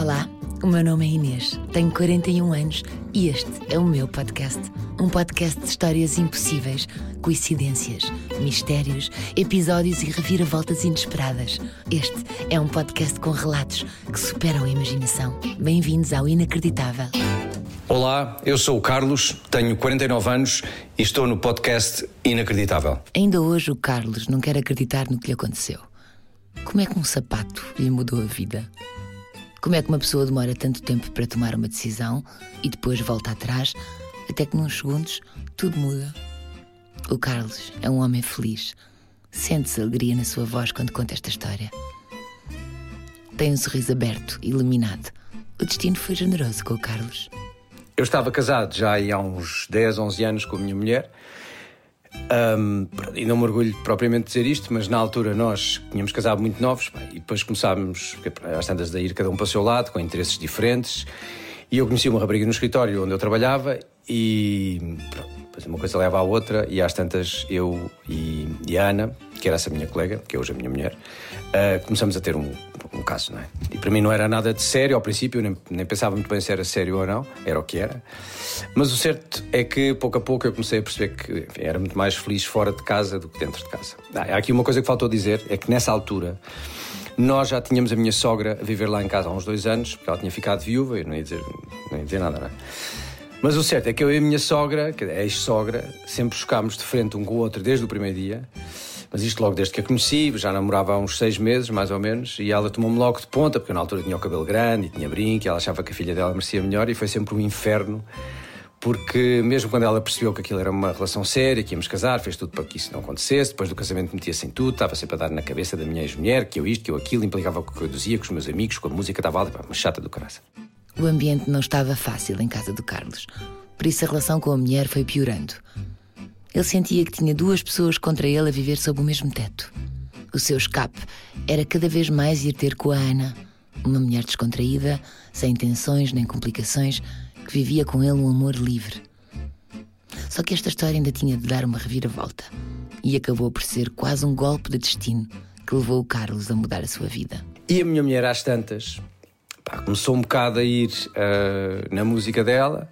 Olá, o meu nome é Inês, tenho 41 anos e este é o meu podcast. Um podcast de histórias impossíveis, coincidências, mistérios, episódios e reviravoltas inesperadas. Este é um podcast com relatos que superam a imaginação. Bem-vindos ao Inacreditável. Olá, eu sou o Carlos, tenho 49 anos e estou no podcast Inacreditável. Ainda hoje o Carlos não quer acreditar no que lhe aconteceu. Como é que um sapato lhe mudou a vida? Como é que uma pessoa demora tanto tempo para tomar uma decisão e depois volta atrás, até que nos segundos tudo muda? O Carlos é um homem feliz. Sente-se alegria na sua voz quando conta esta história. Tem um sorriso aberto, iluminado. O destino foi generoso com o Carlos. Eu estava casado já há uns 10, 11 anos com a minha mulher. Um, e não me orgulho propriamente de dizer isto, mas na altura nós tínhamos casado muito novos e depois começámos às tantas a ir cada um para o seu lado, com interesses diferentes. E eu conheci uma rapariga no escritório onde eu trabalhava e pronto, uma coisa leva à outra e às tantas eu e, e a Ana, que era essa minha colega, que é hoje a minha mulher, uh, começamos a ter um, um caso, não é? E para mim não era nada de sério ao princípio, nem, nem pensava muito bem se era sério ou não, era o que era. Mas o certo é que pouco a pouco eu comecei a perceber que enfim, era muito mais feliz fora de casa do que dentro de casa. Ah, há aqui uma coisa que faltou dizer, é que nessa altura nós já tínhamos a minha sogra a viver lá em casa há uns dois anos, porque ela tinha ficado viúva e não ia dizer, não ia dizer nada, não é? Mas o certo é que eu e a minha sogra, que é ex-sogra, sempre chocámos de frente um com o outro desde o primeiro dia. Mas isto logo desde que a conheci, já namorava há uns seis meses, mais ou menos, e ela tomou-me logo de ponta, porque eu na altura tinha o cabelo grande e tinha brinco, e ela achava que a filha dela merecia melhor, e foi sempre um inferno, porque mesmo quando ela percebeu que aquilo era uma relação séria, que íamos casar, fez tudo para que isso não acontecesse, depois do casamento metia-se em tudo, estava sempre a dar na cabeça da minha ex-mulher, que eu isto, que eu aquilo, implicava o que eu dizia, com os meus amigos, com a música, estava ali, uma chata do caraça. O ambiente não estava fácil em casa do Carlos. Por isso a relação com a mulher foi piorando. Ele sentia que tinha duas pessoas contra ele a viver sob o mesmo teto. O seu escape era cada vez mais ir ter com a Ana, uma mulher descontraída, sem tensões nem complicações, que vivia com ele um amor livre. Só que esta história ainda tinha de dar uma reviravolta e acabou por ser quase um golpe de destino que levou o Carlos a mudar a sua vida. E a minha mulher, às tantas, pá, começou um bocado a ir uh, na música dela,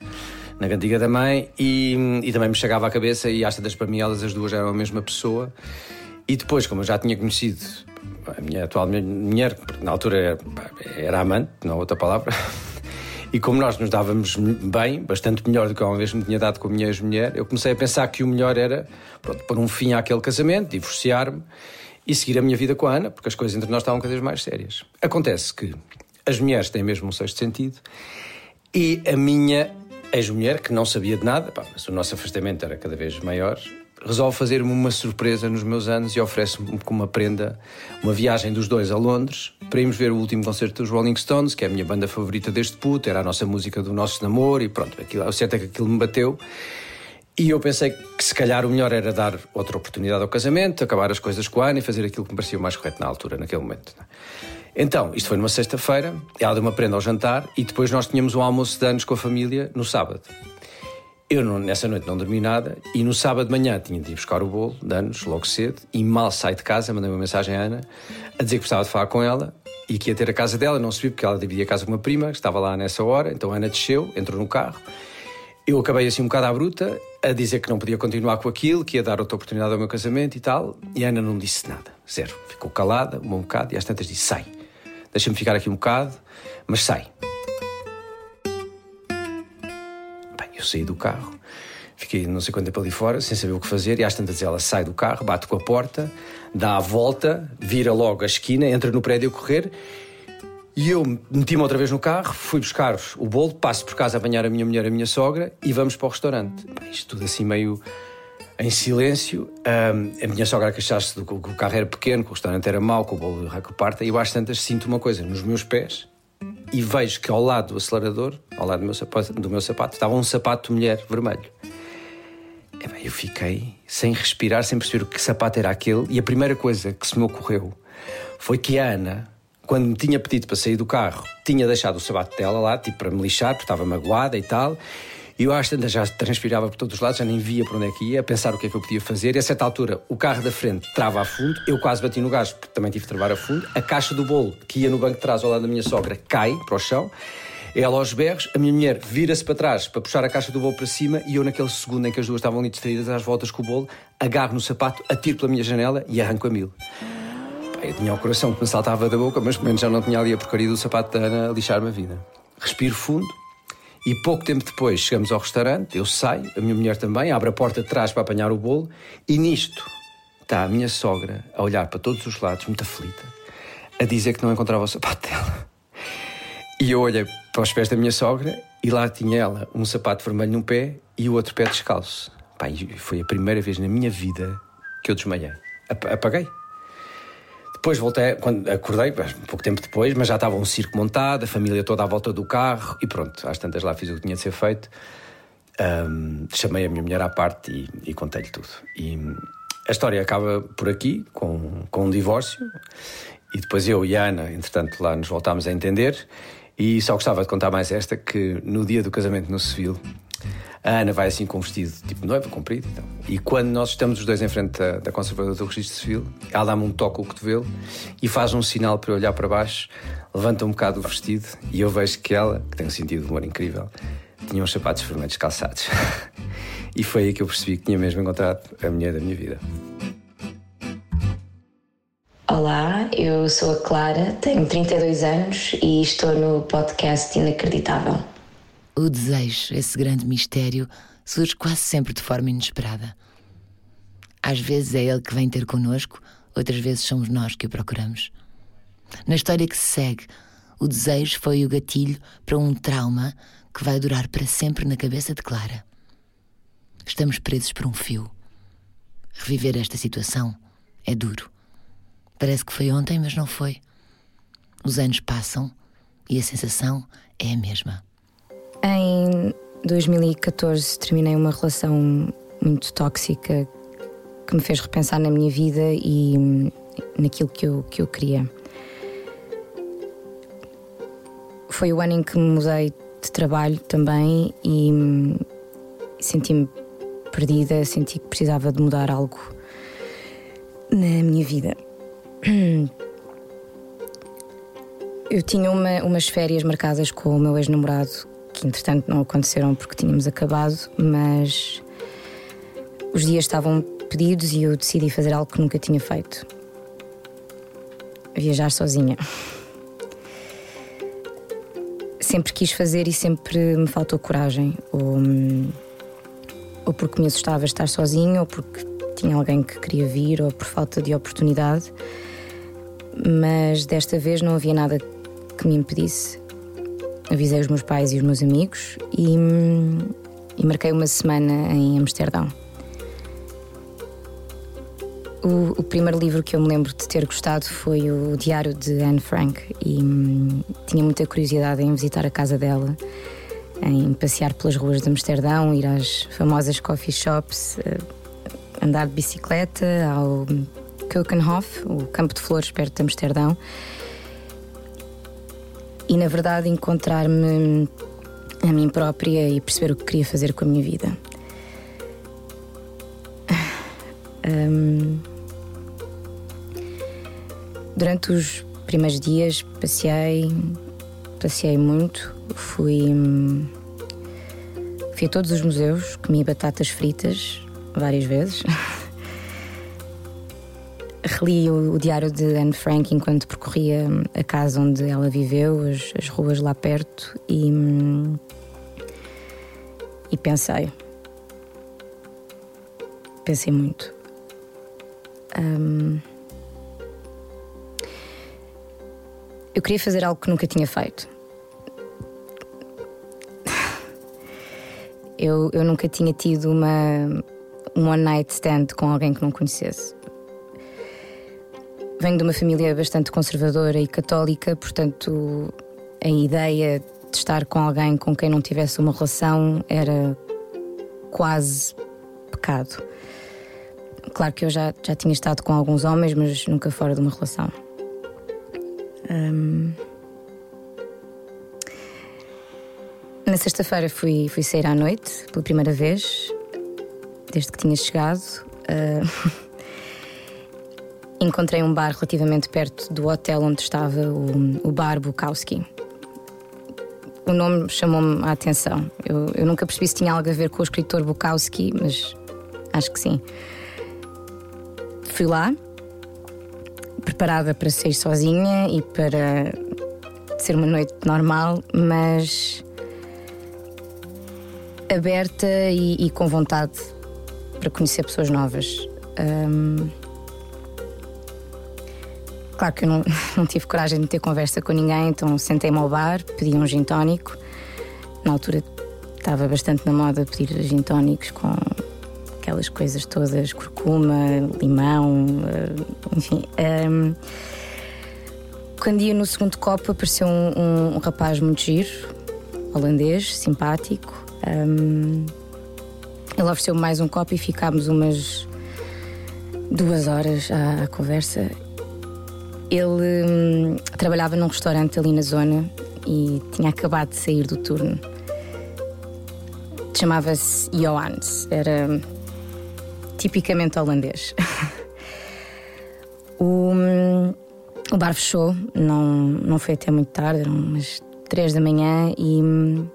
na cantiga da mãe, e, e, também me chegava à cabeça, e às tantas para mim elas as duas eram a mesma pessoa. E depois, como eu já tinha conhecido a minha atual mulher, na altura era, era amante, não outra palavra, e como nós nos dávamos bem, bastante melhor do que uma vez me tinha dado com a minha ex-mulher, eu comecei a pensar que o melhor era pronto, pôr um fim àquele casamento, divorciar-me e seguir a minha vida com a Ana, porque as coisas entre nós estavam cada vez mais sérias. Acontece que as mulheres têm mesmo um sexto sentido e a minha ex-mulher, que não sabia de nada, pá, mas o nosso afastamento era cada vez maior, resolve fazer-me uma surpresa nos meus anos e oferece-me como uma prenda uma viagem dos dois a Londres para irmos ver o último concerto dos Rolling Stones, que é a minha banda favorita deste puto, era a nossa música do nosso namoro e pronto, aquilo, o certo é que aquilo me bateu. E eu pensei que se calhar o melhor era dar outra oportunidade ao casamento, acabar as coisas com a Ana e fazer aquilo que me parecia mais correto na altura, naquele momento. É? Então, isto foi numa sexta-feira, ela deu uma prenda ao jantar e depois nós tínhamos um almoço de anos com a família no sábado. Eu não, nessa noite não dormi nada e no sábado de manhã tinha de ir buscar o bolo de anos, logo cedo, e mal saí de casa, mandei uma mensagem à Ana a dizer que gostava de falar com ela e que ia ter a casa dela, não subi porque ela dividia a casa com uma prima, que estava lá nessa hora, então a Ana desceu, entrou no carro. Eu acabei assim um bocado à bruta, a dizer que não podia continuar com aquilo, que ia dar outra oportunidade ao meu casamento e tal, e a Ana não disse nada, zero. Ficou calada, um bocado, e às tantas disse: sai, deixa-me ficar aqui um bocado, mas sai. Eu saí do carro, fiquei não sei quanto tempo ali fora, sem saber o que fazer, e às tantas ela sai do carro, bate com a porta, dá a volta, vira logo a esquina, entra no prédio a correr, e eu meti-me outra vez no carro, fui buscar o bolo, passo por casa a banhar a minha mulher e a minha sogra, e vamos para o restaurante. Isto tudo assim meio em silêncio. Um, a minha sogra queixasse do que o carro era pequeno, que o restaurante era mau, que o bolo que parta, e eu às tantas sinto uma coisa nos meus pés, e vejo que ao lado do acelerador, ao lado do meu sapato, do meu sapato estava um sapato de mulher vermelho. E, bem, eu fiquei sem respirar, sem perceber que sapato era aquele, e a primeira coisa que se me ocorreu foi que a Ana, quando me tinha pedido para sair do carro, tinha deixado o sapato dela lá, tipo para me lixar, porque estava magoada e tal. E eu às tantas já transpirava por todos os lados, já nem via para onde é que ia, a pensar o que é que eu podia fazer. E a certa altura, o carro da frente trava a fundo, eu quase bati no gás, porque também tive de travar a fundo. A caixa do bolo, que ia no banco de trás ao lado da minha sogra, cai para o chão. Ela aos berros, a minha mulher vira-se para trás para puxar a caixa do bolo para cima e eu, naquele segundo em que as duas estavam ali distraídas às voltas com o bolo, agarro no sapato, atiro pela minha janela e arranco a mil. Eu tinha o coração que me saltava da boca, mas pelo menos já não tinha ali a porcaria do sapato da Ana a lixar-me a vida. Respiro fundo e pouco tempo depois chegamos ao restaurante, eu saio, a minha mulher também, abre a porta de trás para apanhar o bolo e nisto está a minha sogra a olhar para todos os lados, muito aflita, a dizer que não encontrava o sapato dela. E eu olhei para os pés da minha sogra e lá tinha ela um sapato vermelho num pé e o outro pé descalço. Pai, foi a primeira vez na minha vida que eu desmaiei. Apaguei. Depois voltei, quando acordei, pouco tempo depois, mas já estava um circo montado, a família toda à volta do carro e pronto, às tantas lá fiz o que tinha de ser feito. Um, chamei a minha mulher à parte e, e contei-lhe tudo. E a história acaba por aqui, com, com um divórcio, e depois eu e a Ana, entretanto, lá nos voltámos a entender. E só gostava de contar mais esta: que no dia do casamento no civil, a Ana vai assim com um vestido tipo noiva, comprido e tal. E quando nós estamos os dois em frente da, da conservadora do registro civil, ela dá-me um toque o cotovelo e faz um sinal para eu olhar para baixo, levanta um bocado o vestido e eu vejo que ela, que tem um sentido de humor incrível, tinha uns sapatos vermelhos calçados. e foi aí que eu percebi que tinha mesmo encontrado a mulher da minha vida. Olá, eu sou a Clara, tenho 32 anos e estou no podcast Inacreditável. O desejo, esse grande mistério, surge quase sempre de forma inesperada. Às vezes é ele que vem ter connosco, outras vezes somos nós que o procuramos. Na história que se segue, o desejo foi o gatilho para um trauma que vai durar para sempre na cabeça de Clara. Estamos presos por um fio. Reviver esta situação é duro. Parece que foi ontem, mas não foi. Os anos passam e a sensação é a mesma. Em 2014 terminei uma relação muito tóxica que me fez repensar na minha vida e naquilo que eu, que eu queria. Foi o ano em que me mudei de trabalho também e senti-me perdida, senti que precisava de mudar algo na minha vida. Eu tinha uma, umas férias marcadas com o meu ex-namorado que entretanto não aconteceram porque tínhamos acabado, mas os dias estavam pedidos e eu decidi fazer algo que nunca tinha feito: viajar sozinha. Sempre quis fazer e sempre me faltou coragem, ou, ou porque me assustava estar sozinha, ou porque tinha alguém que queria vir, ou por falta de oportunidade. Mas desta vez não havia nada que me impedisse avisei os meus pais e os meus amigos e, e marquei uma semana em Amsterdão. O, o, primeiro livro que eu me lembro de ter gostado foi o Diário de Anne Frank e hum, tinha muita curiosidade em visitar a casa dela, em passear pelas ruas de Amsterdão, ir às famosas coffee shops, uh, andar de bicicleta ao Keukenhof, o campo de flores perto de Amsterdão e, na verdade, encontrar-me a mim própria e perceber o que queria fazer com a minha vida. Um, durante os primeiros dias passei, passei muito, fui, fui a todos os museus, comi batatas fritas várias vezes. Reli o, o, diário de Anne Frank enquanto percorria a casa onde ela viveu, as, as ruas lá perto, e, e pensei. Pensei muito. Um, eu queria fazer algo que nunca tinha feito. Eu, eu nunca tinha tido uma, um one night stand com alguém que não conhecesse. Venho de uma família bastante conservadora e católica, portanto, a ideia de estar com alguém com quem não tivesse uma relação era quase pecado. Claro que eu já, já tinha estado com alguns homens, mas nunca fora de uma relação. Na sexta-feira fui, fui sair à noite pela primeira vez, desde que tinha chegado. Uh, encontrei um bar relativamente perto do hotel onde estava o, o bar Bukowski. O nome chamou-me a atenção. Eu, eu, nunca percebi se tinha algo a ver com o escritor Bukowski, mas acho que sim. Fui lá, preparada para sair sozinha e para ser uma noite normal, mas aberta e, e com vontade para conhecer pessoas novas. Um, claro que eu não, não, tive coragem de ter conversa com ninguém, então sentei-me ao bar, pedi um gin tónico. Na altura estava bastante na moda pedir gin tónicos com aquelas coisas todas, curcuma, limão, eh, enfim. Um, quando ia no segundo copo apareceu um, um, um rapaz muito giro, holandês, simpático. Um, ele ofereceu mais um copo e ficámos umas duas horas à, à conversa. Ele hum, trabalhava num restaurante ali na zona e tinha acabado de sair do turno. Chamava-se Johans, era tipicamente holandês. o, hum, o bar fechou, não, não foi até muito tarde, eram umas três da manhã e, hum,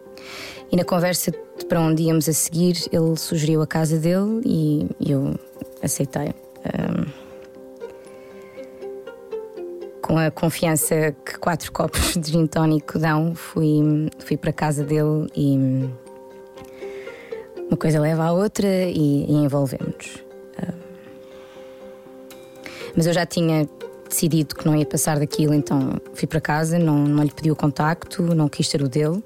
e na conversa de para onde íamos a seguir, ele sugeriu a casa dele e eu aceitei. Um, com a confiança que quatro copos de gin tónico dão, fui, fui para a casa dele e uma coisa leva à outra e, e envolvemos. Um, mas eu já tinha decidido que não ia passar daquilo, então fui para casa, não, não lhe pedi o contacto, não quis ter o dele.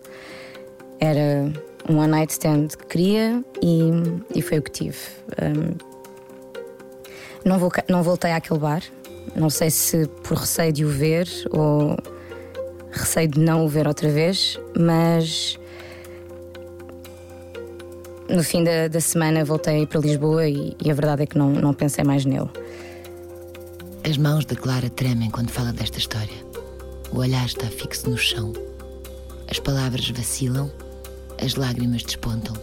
Era um one night stand que queria e, e foi o que tive. Um, não, vou, não voltei àquele bar, não sei se por receio de o ver ou receio de não o ver outra vez, mas no fim da, da semana voltei para Lisboa e, e, a verdade é que não, não pensei mais nele. As mãos da Clara tremem quando fala desta história. O olhar está fixo no chão. As palavras vacilam as lágrimas despontam.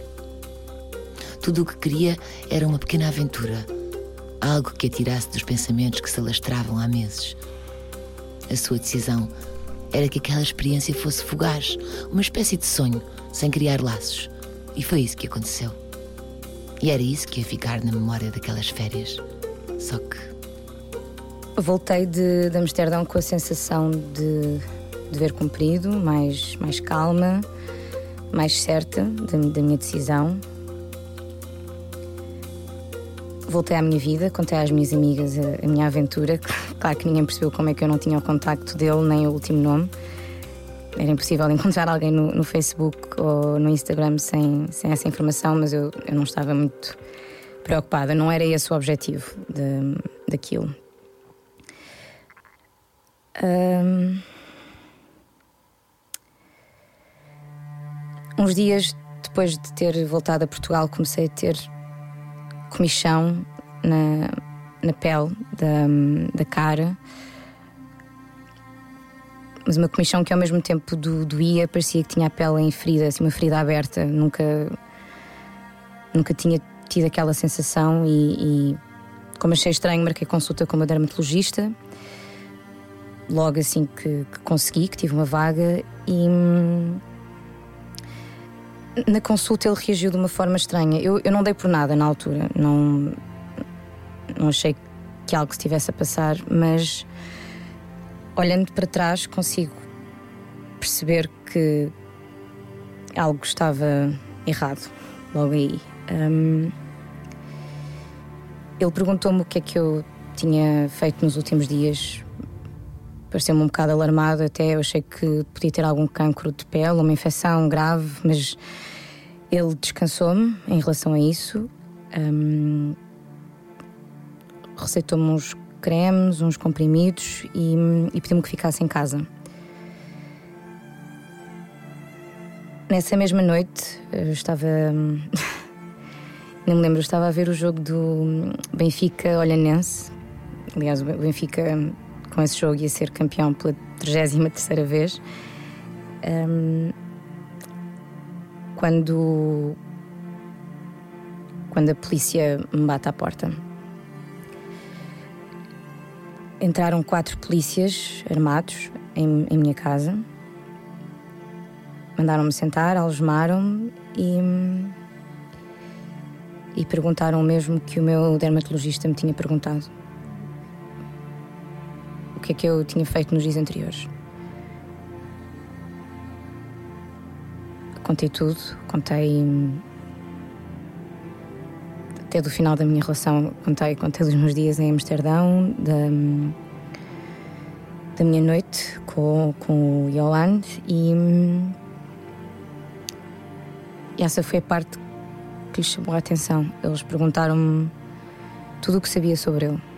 Tudo o que queria era uma pequena aventura, algo que a tirasse dos pensamentos que se alastravam há meses. A sua decisão era que aquela experiência fosse fugaz, uma espécie de sonho, sem criar laços. E foi isso que aconteceu. E era isso que ia ficar na memória daquelas férias. Só que. Voltei de, de Amsterdão com a sensação de dever cumprido, mais, mais calma, mais certa da, da minha decisão. Voltei à minha vida, contei às minhas amigas a, a, minha aventura. Claro que ninguém percebeu como é que eu não tinha o contacto dele, nem o último nome. Era impossível encontrar alguém no, no Facebook ou no Instagram sem, sem essa informação, mas eu, eu não estava muito preocupada. Não era esse o objetivo de, daquilo. Um... Uns dias depois de ter voltado a Portugal, comecei a ter comichão na, na pele da, da cara. Mas uma comichão que ao mesmo tempo do, doía, parecia que tinha a pele em ferida, assim, uma ferida aberta. Nunca, nunca tinha tido aquela sensação e, e como achei estranho, marquei consulta com uma dermatologista. Logo assim que, que consegui, que tive uma vaga e na consulta ele reagiu de uma forma estranha. Eu, eu não dei por nada na altura, não, não achei que algo estivesse a passar, mas olhando para trás consigo perceber que algo estava errado logo aí. Um, ele perguntou-me o que é que eu tinha feito nos últimos dias. Pareceu-me um bocado alarmado, até eu achei que podia ter algum cancro de pele, uma infecção grave, mas ele descansou-me em relação a isso. Um, receitou-me uns cremes, uns comprimidos e, e pediu-me que ficasse em casa. Nessa mesma noite, eu estava. Não me lembro, estava a ver o jogo do Benfica-Olhanense. Aliás, o Benfica, com esse jogo, ia ser campeão pela 33 vez. Um, quando quando a polícia me bate à porta. Entraram quatro polícias armados em, em minha casa. Mandaram-me sentar, algemaram-me e, e perguntaram o mesmo que o meu dermatologista me tinha perguntado. Que é que eu tinha feito nos dias anteriores. Contei tudo, contei até do final da minha relação, contei, contei dos meus dias em Amsterdão, da, da minha noite com, com o Yoland e, e essa foi a parte que lhes chamou a atenção. Eles perguntaram-me tudo o que sabia sobre ele.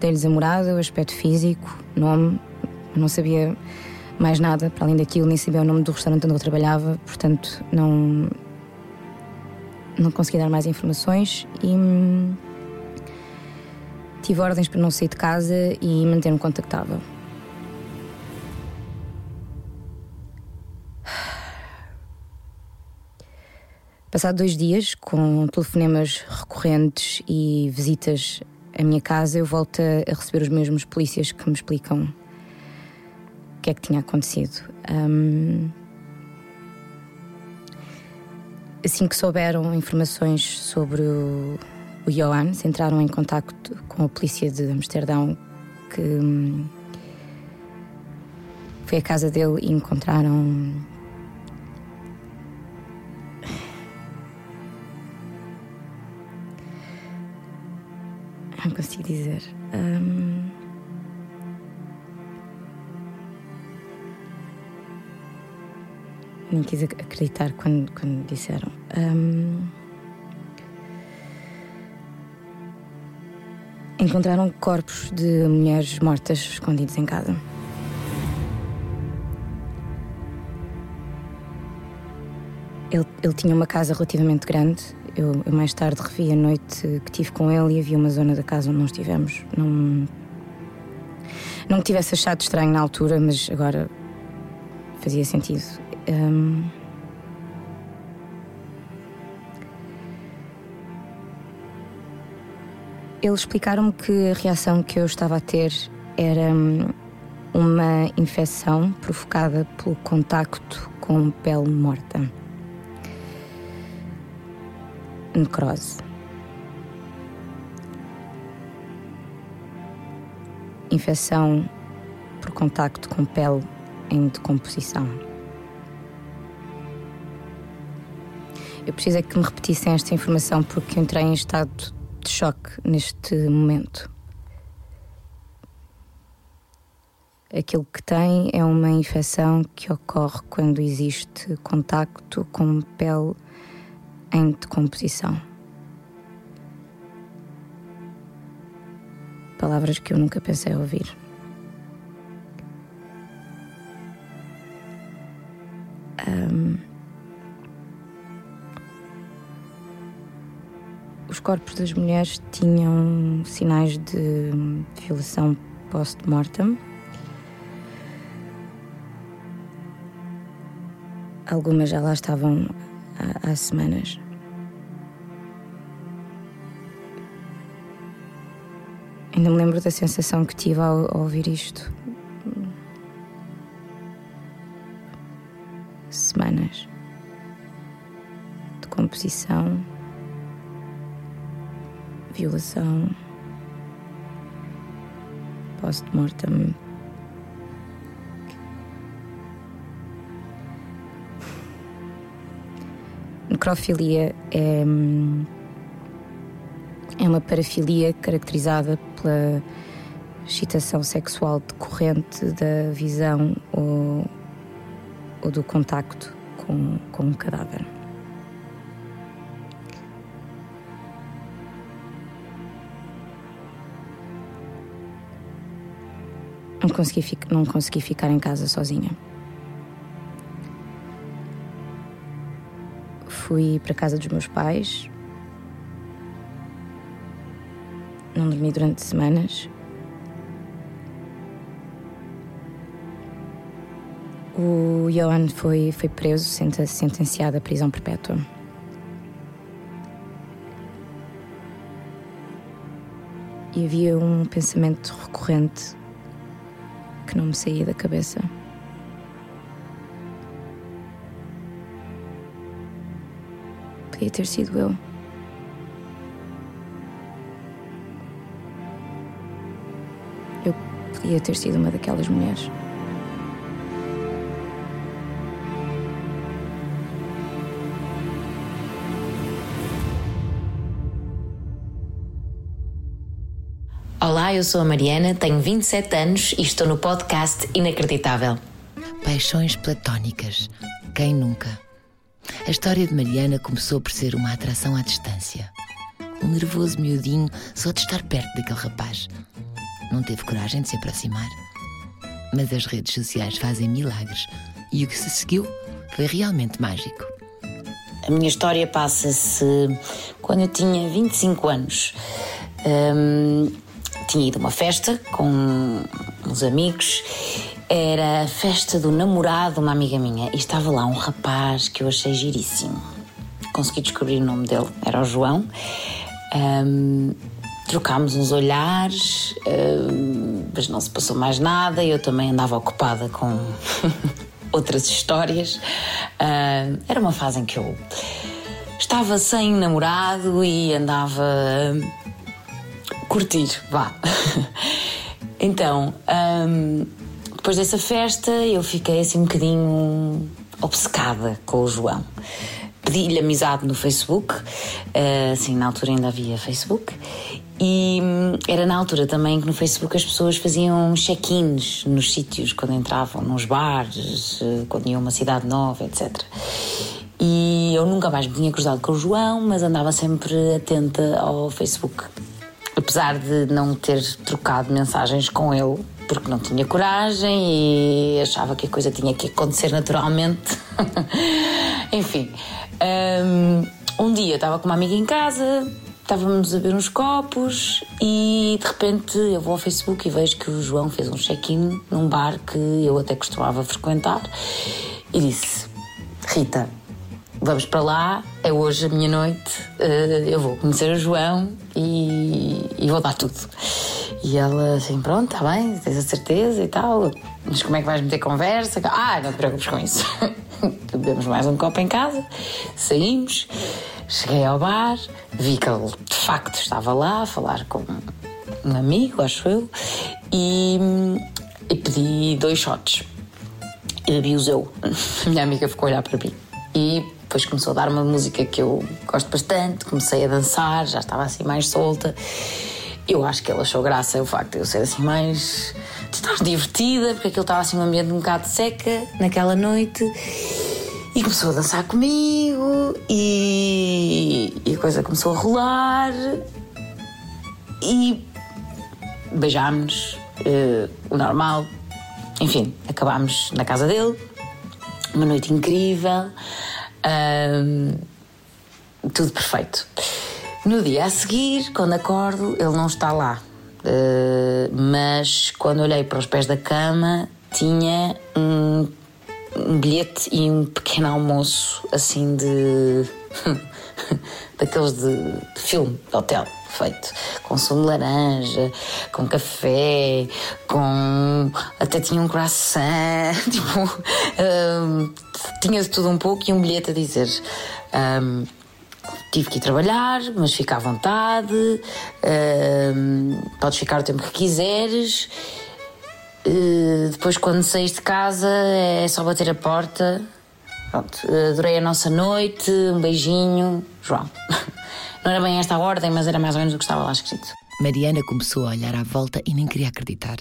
Dei-lhes a morada, o aspecto físico, nome, não sabia mais nada para além daquilo, nem sabia o nome do restaurante onde eu trabalhava, portanto não não consegui dar mais informações e hum, tive ordens para não sair de casa e manter-me contactável. Passado dois dias, com telefonemas recorrentes e visitas à minha casa, eu volto a receber os mesmos polícias que me explicam o que é que tinha acontecido. Um, Assim que souberam informações sobre o, o entraram em contato com a polícia de Amsterdão, que hum, foi à casa dele e encontraram. Não consigo dizer. Um... nem quis acreditar quando, quando disseram. Um, encontraram corpos de mulheres mortas escondidos em casa. Ele, ele tinha uma casa relativamente grande. Eu, eu, mais tarde revi a noite que tive com ele e havia uma zona da casa onde nós estivemos. Não, não me tivesse achado estranho na altura, mas agora fazia sentido. Um, eles explicaram-me que a reação que eu estava a ter era hum, uma infecção provocada pelo contacto com pele morta. Necrose. Infecção por contacto com pele em decomposição. Eu preciso é que me repetissem esta informação porque entrei em estado de choque neste momento. Aquilo que tem é uma infecção que ocorre quando existe contacto com pele em decomposição. Palavras que eu nunca pensei ouvir. Um, os corpos das mulheres tinham sinais de violação post-mortem. Algumas já lá estavam há, há semanas. Ainda me lembro da sensação que tive ao, ao ouvir isto. Semanas de composição violação, post-mortem. Necrofilia é, é uma parafilia caracterizada pela excitação sexual decorrente da visão ou, ou do contacto com, com um cadáver. não consegui, não consegui ficar em casa sozinha. Fui para a casa dos meus pais. Não dormi durante semanas. O Johan foi, foi preso, sentenciado à prisão perpétua. E havia um pensamento recorrente que não me saía da cabeça. Podia ter sido eu. Podia ter sido uma daquelas mulheres. Olá, eu sou a Mariana, tenho 27 anos e estou no podcast Inacreditável. Paixões platónicas. Quem nunca? A história de Mariana começou por ser uma atração à distância. Um nervoso miudinho só de estar perto daquele rapaz. Não teve coragem de se aproximar. Mas as redes sociais fazem milagres e o que se seguiu foi realmente mágico. A minha história passa-se quando eu tinha 25 anos. Hum, tinha ido a uma festa com uns amigos. Era a festa do namorado de uma amiga minha e estava lá um rapaz que eu achei giríssimo. Consegui descobrir o nome dele, era o João. Um, trocámos uns olhares, mas não se passou mais nada. Eu também andava ocupada com outras histórias. Uh, era uma fase em que eu estava sem namorado e andava curtir, vá. então, um, depois dessa festa, eu fiquei assim um bocadinho obcecada com o João. Pedi-lhe amizade no Facebook, assim, na altura ainda havia Facebook, e um, era na altura também que no Facebook as pessoas faziam check-ins nos sítios, quando entravam, nos bares, uh, quando iam a uma cidade nova, etc. E eu nunca mais me tinha cruzado com o João, mas andava sempre atenta ao Facebook apesar de não ter trocado mensagens com ele, porque não tinha coragem e achava que a coisa tinha que acontecer naturalmente. Enfim, um, um dia estava com uma amiga em casa, estávamos a ver uns copos e de repente eu vou ao Facebook e vejo que o João fez um check-in num bar que eu até costumava frequentar e disse: Rita, vamos para lá, é hoje a minha noite, uh, eu vou conhecer o João e, e, vou dar tudo. E ela assim, pronto, está bem, tens a certeza e tal, mas como é que vais meter conversa? Ah, não te preocupes com isso. Bebemos mais um copo em casa, saímos, cheguei ao bar, vi que ele de facto estava lá a falar com um amigo, acho eu, e, e pedi dois shots. E bebi-os eu. A minha amiga ficou a olhar para mim. E depois começou a dar uma música que eu gosto bastante, comecei a dançar, já estava assim mais solta. Eu acho que ele achou graça o facto de eu ser assim mais. Estar divertida, porque aquilo estava assim um ambiente um bocado seca naquela noite. E começou a dançar comigo e, e a coisa começou a rolar e beijámos, uh, o normal. Enfim, acabámos na casa dele, uma noite incrível. Tudo perfeito. No dia a seguir, quando acordo, ele não está lá. Uh, mas quando olhei para os pés da cama, tinha um, um bilhete e um pequeno almoço, assim de. daqueles de, de filme, de hotel feito com sumo de laranja, com café, com. até tinha um croissant, tipo. Um, tinha de tudo um pouco e um bilhete a dizer. Um, tive que ir trabalhar, mas fica à vontade, um, podes ficar o tempo que quiseres. Uh, depois, quando saís de casa, é só bater a porta. Pronto, adorei a nossa noite, um beijinho, João. Não era bem esta a ordem, mas era mais ou menos o que estava lá escrito. Mariana começou a olhar à volta e nem queria acreditar.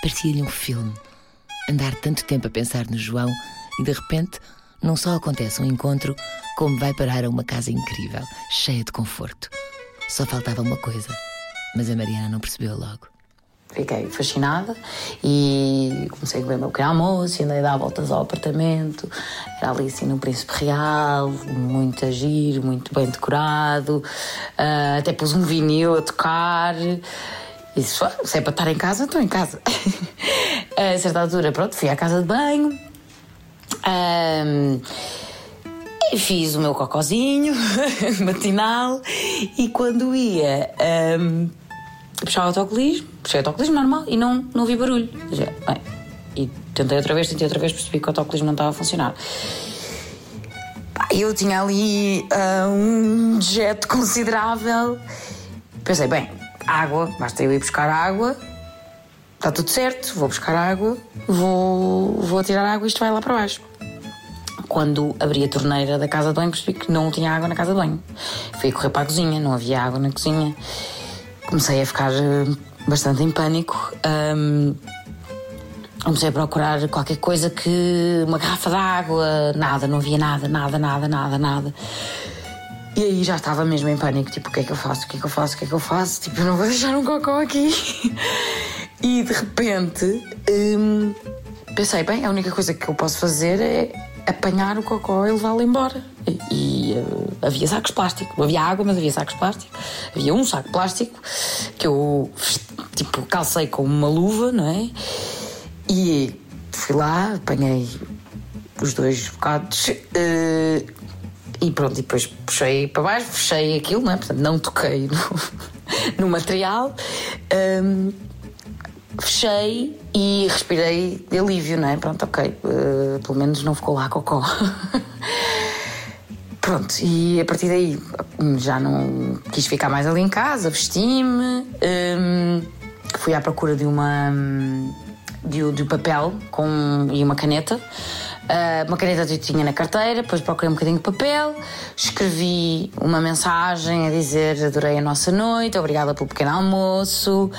Parecia-lhe um filme. Andar tanto tempo a pensar no João e de repente não só acontece um encontro, como vai parar a uma casa incrível, cheia de conforto. Só faltava uma coisa, mas a Mariana não percebeu logo. Fiquei fascinada e comecei a comer meu pequeno almoço e andei a dar voltas ao apartamento. Era ali assim no Príncipe Real, muito agir, muito bem decorado. Uh, até pus um vinil a tocar. Disse: se é para estar em casa, estou em casa. a certa altura, pronto, fui à casa de banho Um, e fiz o meu cocozinho matinal e quando ia um, puxar o autocolismo, puxei o autocolismo normal e não, não ouvi barulho. E tentei outra vez, tentei outra vez, percebi que o autocolismo não estava a funcionar. Eu tinha ali uh, um jet considerável. Pensei, bem, água, basta eu ir buscar água, está tudo certo, vou buscar água, vou, vou tirar água e isto vai lá para baixo. Quando abri a torneira da casa de banho, percebi que não tinha água na casa de banho. Fui correr para a cozinha, não havia água na cozinha. Comecei a ficar eh, bastante em pânico. Um, comecei a procurar qualquer coisa que. uma garrafa de água, nada, não havia nada, nada, nada, nada, nada. E aí já estava mesmo em pânico, tipo, o que é que eu faço? O que é que eu faço? O que é que eu faço? Tipo, eu não vou deixar um cocô aqui. e de repente hum, pensei, bem, a única coisa que eu posso fazer é apanhar o cocô e levá-lo embora. E, e uh, havia sacos de plástico, não havia água, mas havia sacos de plástico. Havia um saco de plástico que eu, tipo, calcei com uma luva, não é? E fui lá, apanhei os dois bocados. Uh, e pronto, e depois puxei para baixo, fechei aquilo, não é? Portanto, não toquei no, no material. Um, fechei e respirei de alívio, não é? Pronto, ok, uh, pelo menos não ficou lá cocó. Pronto, e a partir daí já não quis ficar mais ali em casa, vesti-me, um, fui à procura de uma de, de papel com, e uma caneta Uh, uma caneta que eu tinha na carteira, depois procurei um bocadinho de papel, escrevi uma mensagem a dizer adorei a nossa noite, obrigada pelo pequeno almoço.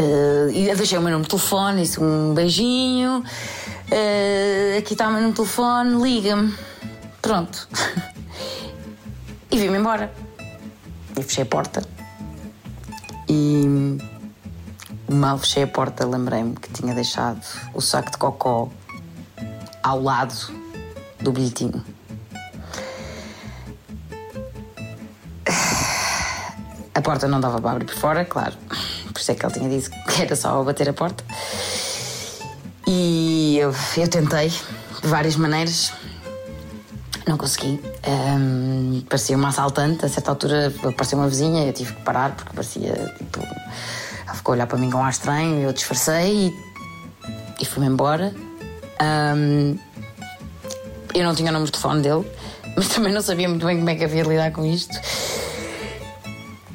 Uh, uh, e deixei o meu número de telefone, disse um beijinho. aqui está o meu número de telefone, liga-me. Pronto. e vim-me embora. E fechei a porta. E Mal fechei a porta, lembrei-me que tinha deixado o saco de cocó ao lado do bilhetinho. A porta não dava para abrir por fora, claro. Isso é que ele tinha dito que era só bater a porta. E eu, eu tentei de várias maneiras. Não consegui. Um, parecia uma assaltante. A certa altura apareceu uma vizinha eu tive que parar porque parecia tipo ela ficou a olhar para mim com ar estranho, eu disfarcei e, e fui-me embora. Um, eu não tinha o número de telefone dele, mas também não sabia muito bem como é que havia de lidar com isto.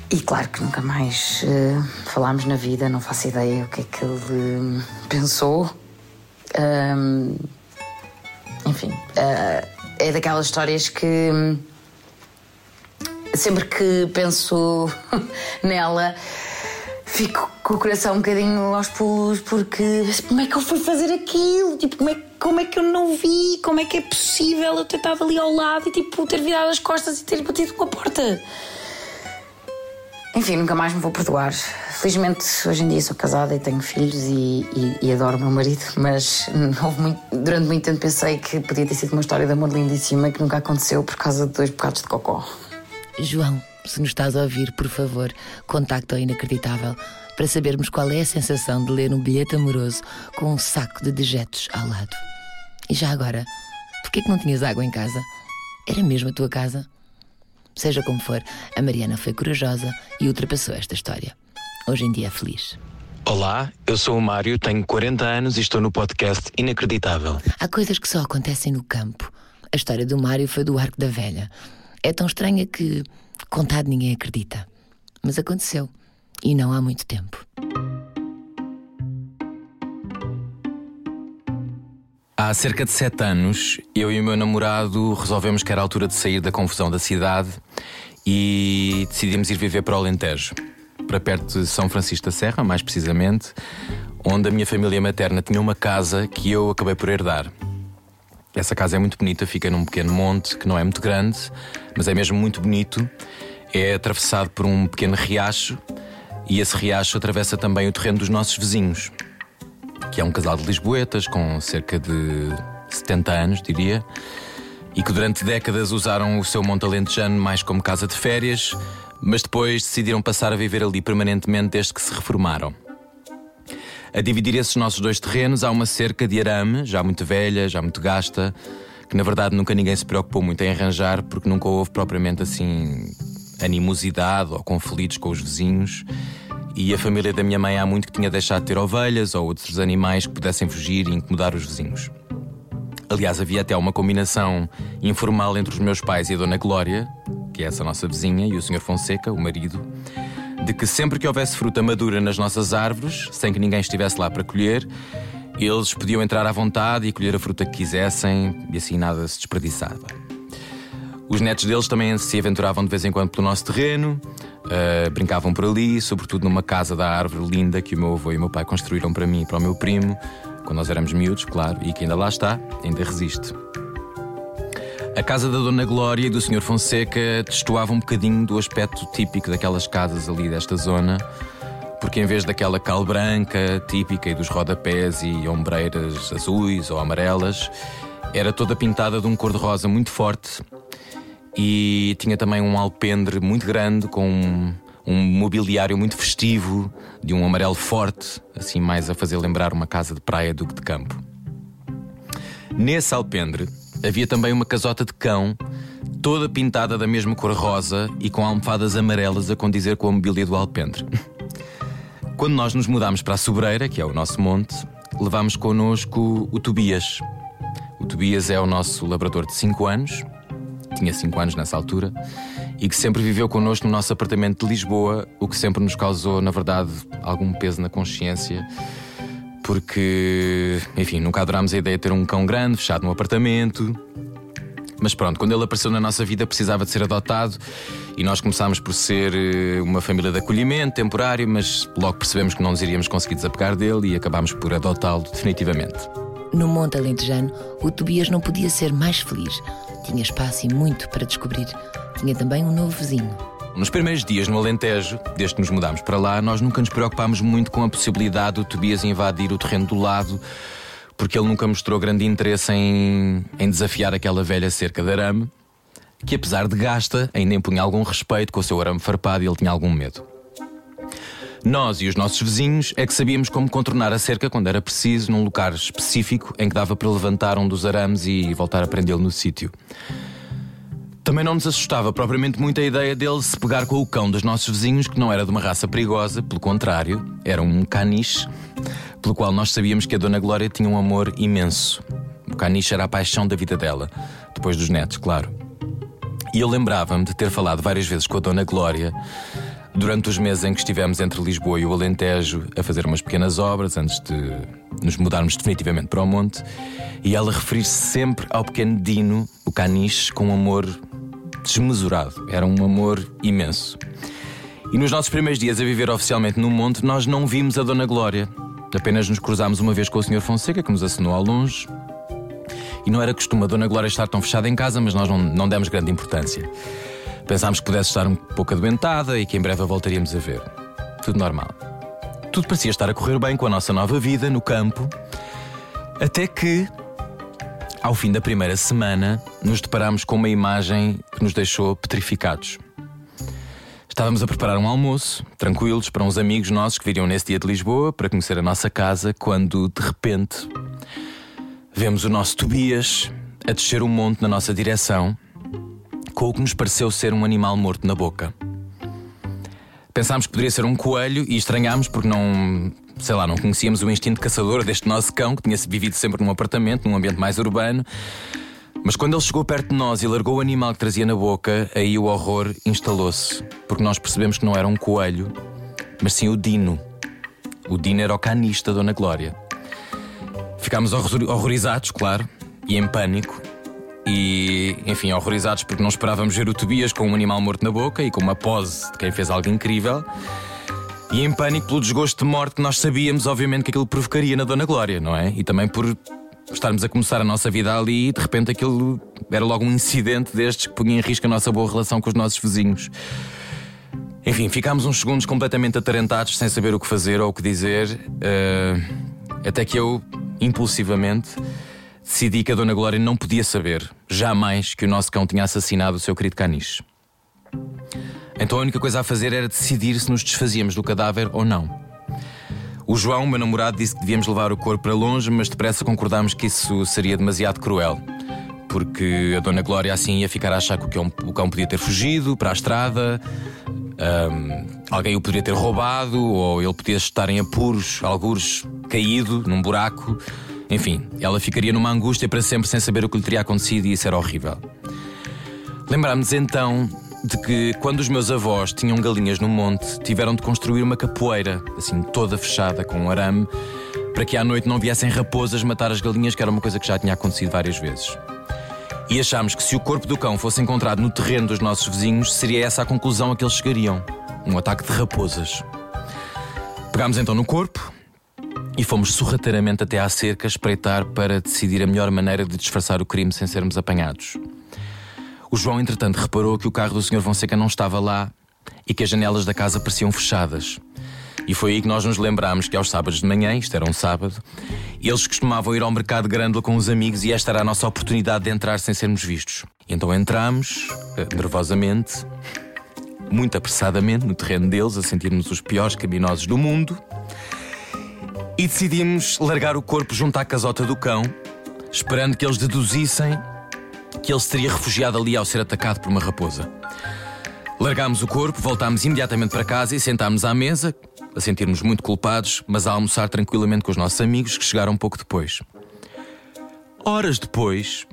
E claro que nunca mais uh, falámos na vida, não faço ideia o que é que ele uh, pensou. Um, enfim, uh, é daquelas histórias que hum, sempre que penso nela fico com o coração um bocadinho aos pulos porque como é que eu fui fazer aquilo? Tipo, como é, como é que eu não vi? Como é que é possível eu ter estado ali ao lado e tipo ter virado as costas e ter batido com a porta? Enfim, nunca mais me vou perdoar. Felizmente, hoje em dia sou casada e tenho filhos e, e, e adoro o meu marido, mas muito, durante muito tempo pensei que podia ter sido uma história de amor lindíssima que nunca aconteceu por causa de dois bocados de cocó. João, se nos estás a ouvir, por favor, contacta o Inacreditável para sabermos qual é a sensação de ler um bilhete amoroso com um saco de dejetos ao lado. E já agora, por que não tinhas água em casa? Era mesmo a tua casa? Seja como for, a Mariana foi corajosa e ultrapassou esta história. Hoje em dia é feliz. Olá, eu sou o Mário, tenho 40 anos e estou no podcast Inacreditável. Há coisas que só acontecem no campo. A história do Mário foi do Arco da Velha. É tão estranha que Contado ninguém acredita. Mas aconteceu. E não há muito tempo. Há cerca de sete anos, eu e o meu namorado resolvemos que era a altura de sair da confusão da cidade e decidimos ir viver para o Alentejo, para perto de São Francisco da Serra, mais precisamente, onde a minha família materna tinha uma casa que eu acabei por herdar. Essa casa é muito bonita, fica num pequeno monte que não é muito grande, mas é mesmo muito bonito. É atravessado por um pequeno riacho e esse riacho atravessa também o terreno dos nossos vizinhos, que é um casal de lisboetas com cerca de 70 anos, diria, e que durante décadas usaram o seu Monte Alentejano mais como casa de férias, mas depois decidiram passar a viver ali permanentemente desde que se reformaram. A dividir esses nossos dois terrenos há uma cerca de arame, já muito velha, já muito gasta, que na verdade nunca ninguém se preocupou muito em arranjar, porque nunca houve propriamente assim animosidade ou conflitos com os vizinhos. E a família da minha mãe há muito que tinha deixado de ter ovelhas ou outros animais que pudessem fugir e incomodar os vizinhos. Aliás, havia até uma combinação informal entre os meus pais e a Dona Glória, que é essa nossa vizinha, e o Sr. Fonseca, o marido, de que sempre que houvesse fruta madura nas nossas árvores, sem que ninguém estivesse lá para colher, eles podiam entrar à vontade e colher a fruta que quisessem e assim nada se desperdiçava. Os netos deles também se aventuravam de vez em quando pelo nosso terreno, uh, brincavam por ali, sobretudo numa casa da árvore linda que o meu avô e o meu pai construíram para mim e para o meu primo, quando nós éramos miúdos, claro, e que ainda lá está, ainda resiste. A casa da Dona Glória e do Sr. Fonseca destoava um bocadinho do aspecto típico daquelas casas ali desta zona, porque em vez daquela cal branca típica e dos rodapés e ombreiras azuis ou amarelas, era toda pintada de um cor-de-rosa muito forte e tinha também um alpendre muito grande com um, um, mobiliário muito festivo, de um amarelo forte, assim mais a fazer lembrar uma casa de praia do que de campo. Nesse alpendre havia também uma casota de cão, toda pintada da mesma cor rosa e com almofadas amarelas a condizer com a mobília do alpendre. Quando nós nos mudámos para a Sobreira, que é o nosso monte, levámos connosco o Tobias. O Tobias é o nosso labrador de 5 anos, tinha 5 anos nessa altura, e que sempre viveu connosco no nosso apartamento de Lisboa, o que sempre nos causou, na verdade, algum peso na consciência, porque, enfim, nunca adorámos a ideia de ter um cão grande, fechado num apartamento. Mas pronto, quando ele apareceu na nossa vida precisava de ser adotado e nós começámos por ser eh, uma família de acolhimento temporário, mas logo percebemos que não nos iríamos conseguir desapegar dele e acabámos por adotá-lo definitivamente. No Monte Alentejano, o Tobias não podia ser mais feliz. Tinha espaço e muito para descobrir. Tinha também um novo vizinho. Nos primeiros dias no Alentejo, desde que nos mudámos para lá, nós nunca nos preocupámos muito com a possibilidade do Tobias invadir o terreno do lado, porque ele nunca mostrou grande interesse em, em desafiar aquela velha cerca de arame, que apesar de gasta, ainda impunha algum respeito com o seu arame farpado e ele tinha algum medo. Nós e os nossos vizinhos é que sabíamos como contornar a cerca quando era preciso, num lugar específico em que dava para levantar um dos arames e voltar a prendê-lo no sítio. Também não nos assustava propriamente muito a ideia dele se pegar com o cão dos nossos vizinhos, que não era de uma raça perigosa, pelo contrário, era um caniche, pelo qual nós sabíamos que a Dona Glória tinha um amor imenso. O caniche era a paixão da vida dela, depois dos netos, claro. E eu lembrava-me de ter falado várias vezes com a Dona Glória durante os meses em que estivemos entre Lisboa e o Alentejo a fazer umas pequenas obras antes de nos mudarmos definitivamente para o monte, e ela referir-se sempre ao pequeno Dino, o caniche, com um amor desmesurado. Era um amor imenso. E nos nossos primeiros dias a viver oficialmente no monte, nós não vimos a Dona Glória. Apenas nos cruzámos uma vez com o Sr. Fonseca, que nos assinou ao longe. E não era costume a Dona Glória estar tão fechada em casa, mas nós não, não demos grande importância. Pensámos que pudesse estar um pouco adoentada e que em breve a voltaríamos a ver. Tudo normal. Tudo parecia estar a correr bem com a nossa nova vida no campo, até que, ao fim da primeira semana, nos deparámos com uma imagem que nos deixou petrificados. Estávamos a preparar um almoço, tranquilos, para uns amigos nossos que viriam nesse dia de Lisboa para conhecer a nossa casa, quando, de repente, vemos o nosso Tobias a descer um monte na nossa direção com o que nos pareceu ser um animal morto na boca. Pensámos que poderia ser um coelho e estranhámos porque não, sei lá, não conhecíamos o instinto caçador deste nosso cão que tinha vivido sempre num apartamento, num ambiente mais urbano. Mas quando ele chegou perto de nós e largou o animal que trazia na boca, aí o horror instalou-se, porque nós percebemos que não era um coelho, mas sim o Dino. O Dino era o canista Dona Glória. Ficámos horrorizados, claro, e em pânico, e, enfim, horrorizados porque não esperávamos ver o Tobias com um animal morto na boca e com uma pose de quem fez algo incrível. E em pânico pelo desgosto de morte nós sabíamos, obviamente, que aquilo provocaria na Dona Glória, não é? E também por estarmos a começar a nossa vida ali e de repente aquilo era logo um incidente destes que punha em risco a nossa boa relação com os nossos vizinhos. Enfim, ficámos uns segundos completamente atarentados, sem saber o que fazer ou o que dizer, uh, até que eu, impulsivamente, decidi que a Dona Glória não podia saber, jamais, que o nosso cão tinha assassinado o seu querido caniche. Então a única coisa a fazer era decidir se nos desfazíamos do cadáver ou não. O João, meu namorado, disse que devíamos levar o corpo para longe, mas depressa concordámos que isso seria demasiado cruel. Porque a Dona Glória assim ia ficar a achar que o cão, podia ter fugido para a estrada, um, alguém o poderia ter roubado, ou ele podia estar em apuros, algures caído num buraco. Enfim, ela ficaria numa angústia para sempre sem saber o que lhe teria acontecido e isso era horrível. Lembrámos então de que quando os meus avós tinham galinhas no monte, tiveram de construir uma capoeira, assim toda fechada com um arame, para que à noite não viessem raposas matar as galinhas, que era uma coisa que já tinha acontecido várias vezes. E achámos que se o corpo do cão fosse encontrado no terreno dos nossos vizinhos, seria essa a conclusão a que eles chegariam: um ataque de raposas. Pegámos então no corpo e fomos sorrateiramente até à cerca espreitar para decidir a melhor maneira de disfarçar o crime sem sermos apanhados. O João, entretanto, reparou que o carro do Sr. Fonseca não estava lá e que as janelas da casa pareciam fechadas. E foi aí que nós nos lembrámos que aos sábados de manhã, isto era um sábado, eles costumavam ir ao mercado Grândola com os amigos e esta era a nossa oportunidade de entrar sem sermos vistos. Então entramos, eh, nervosamente, muito apressadamente, no terreno deles, a sentirmos os piores criminosos do mundo. E decidimos largar o corpo junto à casota do cão, esperando que eles deduzissem que ele se teria refugiado ali ao ser atacado por uma raposa. Largámos o corpo, voltámos imediatamente para casa e sentámos à mesa, a sentirmos muito culpados, mas a almoçar tranquilamente com os nossos amigos que chegaram um pouco depois. Horas depois,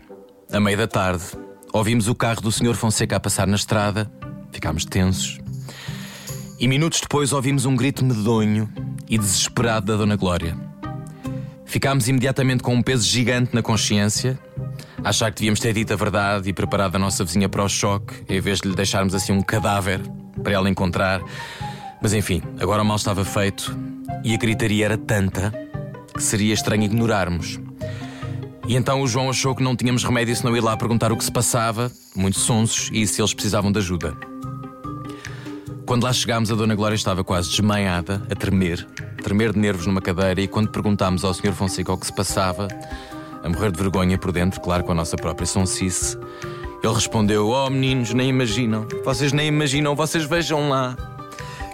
à meia da tarde, ouvimos o carro do Sr. Fonseca a passar na estrada, ficámos tensos. E minutos depois ouvimos um grito medonho e desesperado da Dona Glória. Ficámos imediatamente com um peso gigante na consciência achar que devíamos ter dito a verdade e preparado a nossa vizinha para o choque, em vez de lhe deixarmos assim um cadáver para ela encontrar. Mas enfim, agora o mal estava feito e a gritaria era tanta que seria estranho ignorarmos. E então o João achou que não tínhamos remédio se não ir lá perguntar o que se passava, muito sonsos, e se eles precisavam de ajuda. Quando lá chegámos, a Dona Glória estava quase desmaiada, a tremer, tremer de nervos numa cadeira, e quando perguntámos ao Sr. Fonseca o que se passava, a morrer de vergonha por dentro, claro, com a nossa própria sonsice. Ele respondeu: Oh meninos, nem imaginam, vocês nem imaginam, vocês vejam lá.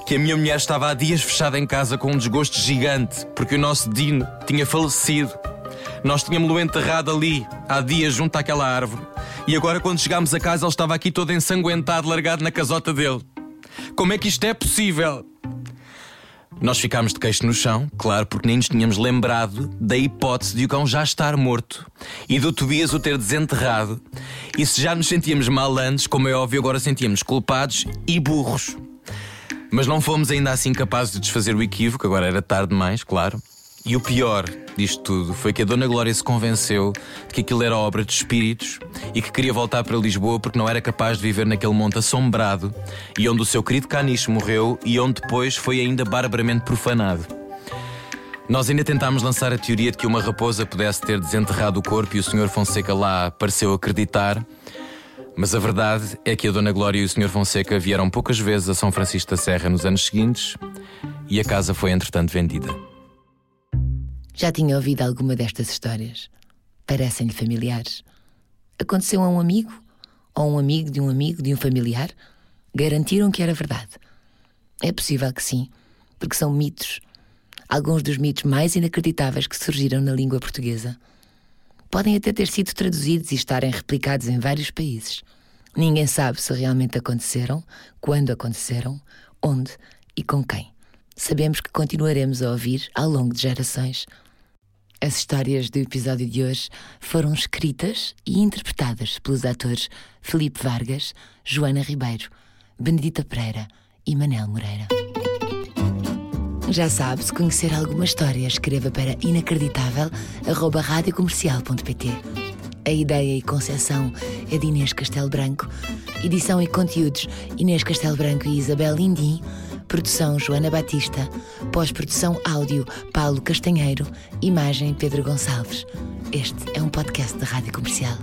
Que a minha mulher estava há dias fechada em casa com um desgosto gigante, porque o nosso Dino tinha falecido. Nós tínhamos-lo enterrado ali, há dias, junto àquela árvore. E agora, quando chegámos a casa, ele estava aqui todo ensanguentado, largado na casota dele. Como é que isto é possível? Nós ficámos de queixo no chão, claro, porque nem nos tínhamos lembrado da hipótese de o cão já estar morto e do Tobias o ter desenterrado. E se já nos sentíamos mal antes, como é óbvio, agora sentíamos culpados e burros. Mas não fomos ainda assim capazes de desfazer o equívoco, agora era tarde demais, claro. E o pior disto tudo foi que a Dona Glória se convenceu de que aquilo era obra de espíritos e que queria voltar para Lisboa porque não era capaz de viver naquele monte assombrado e onde o seu querido caniche morreu e onde depois foi ainda barbaramente profanado. Nós ainda tentámos lançar a teoria de que uma raposa pudesse ter desenterrado o corpo e o Sr. Fonseca lá pareceu acreditar, mas a verdade é que a Dona Glória e o Sr. Fonseca vieram poucas vezes a São Francisco da Serra nos anos seguintes e a casa foi entretanto vendida. Já tinha ouvido alguma destas histórias? Parecem-lhe familiares. Aconteceu a um amigo? Ou um amigo de um amigo de um familiar? Garantiram que era verdade. É possível que sim, porque são mitos. Alguns dos mitos mais inacreditáveis que surgiram na língua portuguesa. Podem até ter sido traduzidos e estarem replicados em vários países. Ninguém sabe se realmente aconteceram, quando aconteceram, onde e com quem. Sabemos que continuaremos a ouvir ao longo de gerações as histórias do episódio de hoje foram escritas e interpretadas pelos atores Felipe Vargas, Joana Ribeiro, Benedita Pereira e Manel Moreira. Já sabe, se conhecer alguma história, escreva para inacreditável.radiocomercial.pt. A ideia e concepção é de Inês Castelo Branco, edição e conteúdos Inês Castelo Branco e Isabel Lindim Produção Joana Batista. Pós-produção áudio Paulo Castanheiro. Imagem Pedro Gonçalves. Este é um podcast da Rádio Comercial.